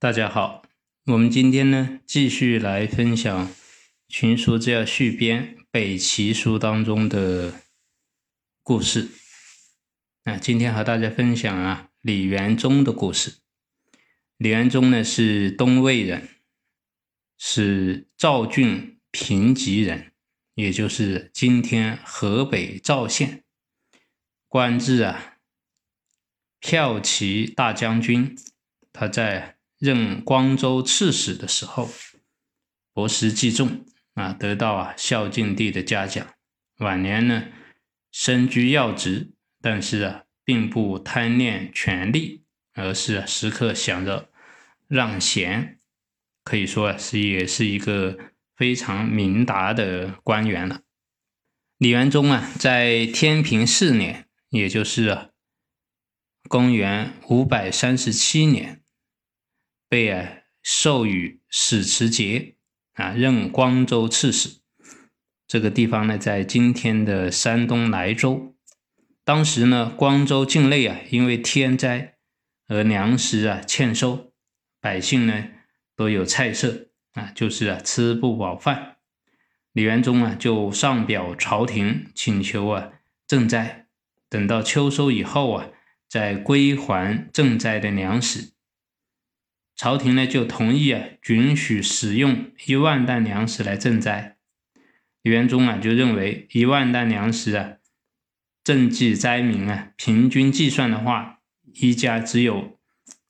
大家好，我们今天呢继续来分享《群书治要续编》北齐书当中的故事。那，今天和大家分享啊李元忠的故事。李元忠呢是东魏人，是赵郡平吉人。也就是今天河北赵县，官至啊骠骑大将军。他在任光州刺史的时候，博识济众啊，得到啊孝敬帝的嘉奖。晚年呢，身居要职，但是啊，并不贪恋权力，而是时刻想着让贤，可以说啊是也是一个。非常明达的官员了。李元忠啊，在天平四年，也就是啊公元五百三十七年，被啊授予史持节啊，任光州刺史。这个地方呢，在今天的山东莱州。当时呢，光州境内啊，因为天灾而粮食啊欠收，百姓呢都有菜色。啊，就是啊，吃不饱饭。李元忠啊，就上表朝廷请求啊赈灾，等到秋收以后啊，再归还赈灾的粮食。朝廷呢就同意啊，准许使用一万担粮食来赈灾。李元忠啊就认为一万担粮食啊，赈济灾民啊，平均计算的话，一家只有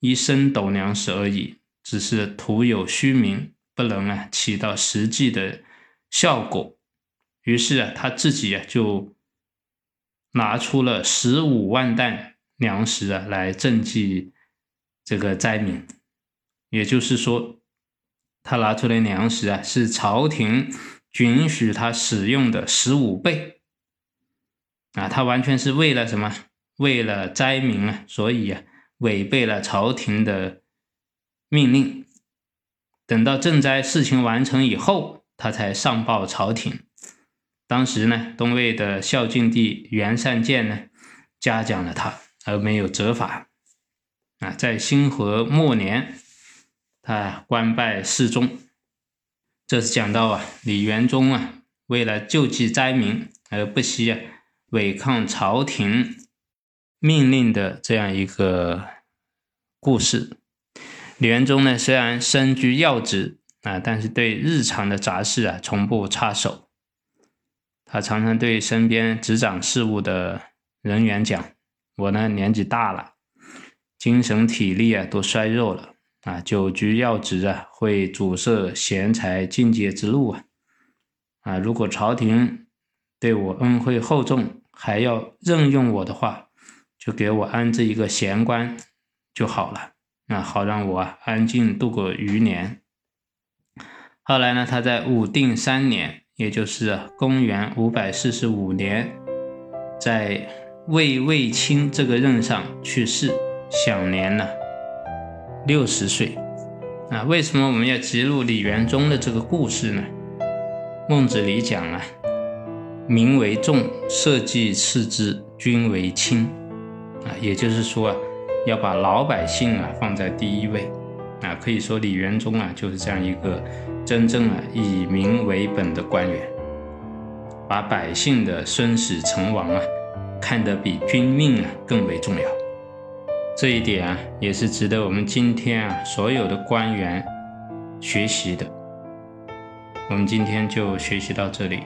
一升斗粮食而已，只是徒有虚名。不能啊起到实际的效果，于是啊他自己啊就拿出了十五万担粮食啊来赈济这个灾民，也就是说，他拿出的粮食啊是朝廷允许他使用的十五倍啊，他完全是为了什么？为了灾民啊，所以啊违背了朝廷的命令。等到赈灾事情完成以后，他才上报朝廷。当时呢，东魏的孝敬帝袁善见呢，嘉奖了他，而没有责罚。啊，在兴和末年，他官拜侍中。这是讲到啊，李元忠啊，为了救济灾民而不惜违抗朝廷命令的这样一个故事。李元忠呢，虽然身居要职啊，但是对日常的杂事啊，从不插手。他常常对身边执掌事务的人员讲：“我呢，年纪大了，精神体力啊，都衰弱了啊。久居要职啊，会阻塞贤才进阶之路啊。啊，如果朝廷对我恩惠厚重，还要任用我的话，就给我安置一个闲官就好了。”那好，让我啊安静度过余年。后来呢，他在武定三年，也就是公元五百四十五年，在魏卫青这个任上去世，享年呢六十岁。啊，为什么我们要记录李元忠的这个故事呢？孟子里讲啊，民为重，社稷次之，君为轻。啊，也就是说啊。要把老百姓啊放在第一位，啊，可以说李元忠啊就是这样一个真正啊以民为本的官员，把百姓的生死存亡啊看得比君命啊更为重要。这一点啊也是值得我们今天啊所有的官员学习的。我们今天就学习到这里。